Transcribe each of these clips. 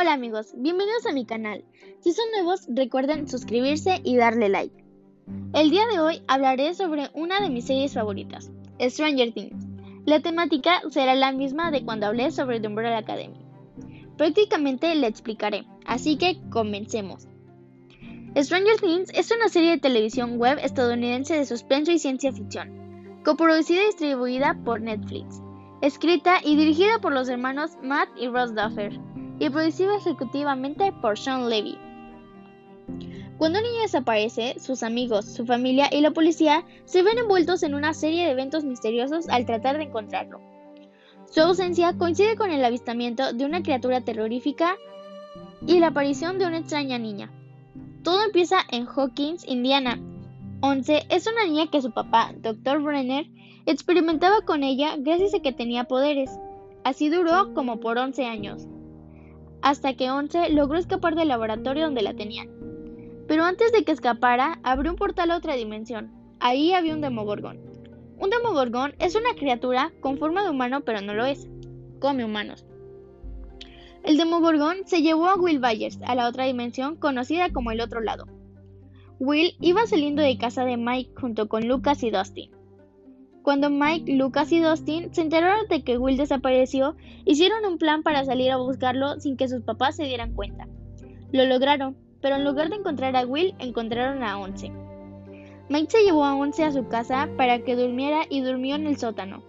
Hola amigos, bienvenidos a mi canal. Si son nuevos, recuerden suscribirse y darle like. El día de hoy hablaré sobre una de mis series favoritas, Stranger Things. La temática será la misma de cuando hablé sobre The Umbrella Academy. Prácticamente la explicaré, así que comencemos. Stranger Things es una serie de televisión web estadounidense de suspenso y ciencia ficción, coproducida y distribuida por Netflix, escrita y dirigida por los hermanos Matt y Ross Duffer y producida ejecutivamente por Sean Levy. Cuando un niño desaparece, sus amigos, su familia y la policía se ven envueltos en una serie de eventos misteriosos al tratar de encontrarlo. Su ausencia coincide con el avistamiento de una criatura terrorífica y la aparición de una extraña niña. Todo empieza en Hawkins, Indiana. Once es una niña que su papá, Dr. Brenner, experimentaba con ella gracias a que tenía poderes. Así duró como por 11 años hasta que Once logró escapar del laboratorio donde la tenían. Pero antes de que escapara, abrió un portal a otra dimensión. Ahí había un Demogorgón. Un Demogorgón es una criatura con forma de humano, pero no lo es. Come humanos. El Demogorgón se llevó a Will Byers a la otra dimensión conocida como el otro lado. Will iba saliendo de casa de Mike junto con Lucas y Dustin. Cuando Mike, Lucas y Dustin se enteraron de que Will desapareció, hicieron un plan para salir a buscarlo sin que sus papás se dieran cuenta. Lo lograron, pero en lugar de encontrar a Will, encontraron a Once. Mike se llevó a Once a su casa para que durmiera y durmió en el sótano.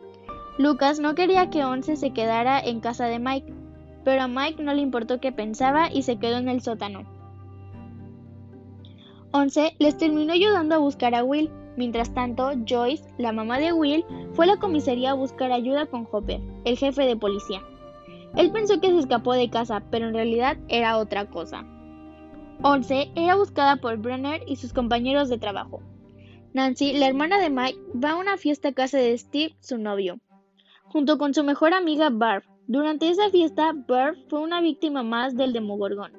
Lucas no quería que Once se quedara en casa de Mike, pero a Mike no le importó qué pensaba y se quedó en el sótano. Once les terminó ayudando a buscar a Will, Mientras tanto, Joyce, la mamá de Will, fue a la comisaría a buscar ayuda con Hopper, el jefe de policía. Él pensó que se escapó de casa, pero en realidad era otra cosa. Once era buscada por Brenner y sus compañeros de trabajo. Nancy, la hermana de Mike, va a una fiesta a casa de Steve, su novio, junto con su mejor amiga Barb. Durante esa fiesta, Barb fue una víctima más del Demogorgón.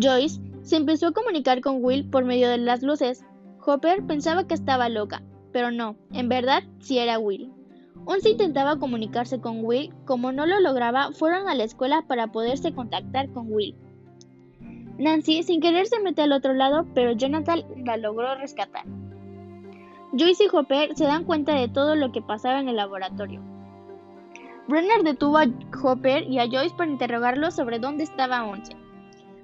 Joyce se empezó a comunicar con Will por medio de las luces, Hopper pensaba que estaba loca, pero no, en verdad sí era Will. Once intentaba comunicarse con Will, como no lo lograba, fueron a la escuela para poderse contactar con Will. Nancy sin querer se mete al otro lado, pero Jonathan la logró rescatar. Joyce y Hopper se dan cuenta de todo lo que pasaba en el laboratorio. Brenner detuvo a Hopper y a Joyce para interrogarlos sobre dónde estaba Once.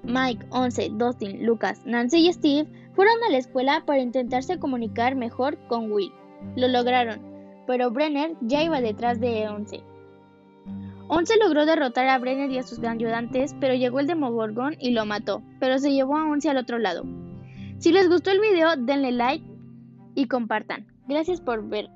Mike, Once, Dustin, Lucas, Nancy y Steve fueron a la escuela para intentarse comunicar mejor con Will. Lo lograron, pero Brenner ya iba detrás de Once. Once logró derrotar a Brenner y a sus ayudantes, pero llegó el Demogorgon y lo mató, pero se llevó a Once al otro lado. Si les gustó el video, denle like y compartan. Gracias por ver.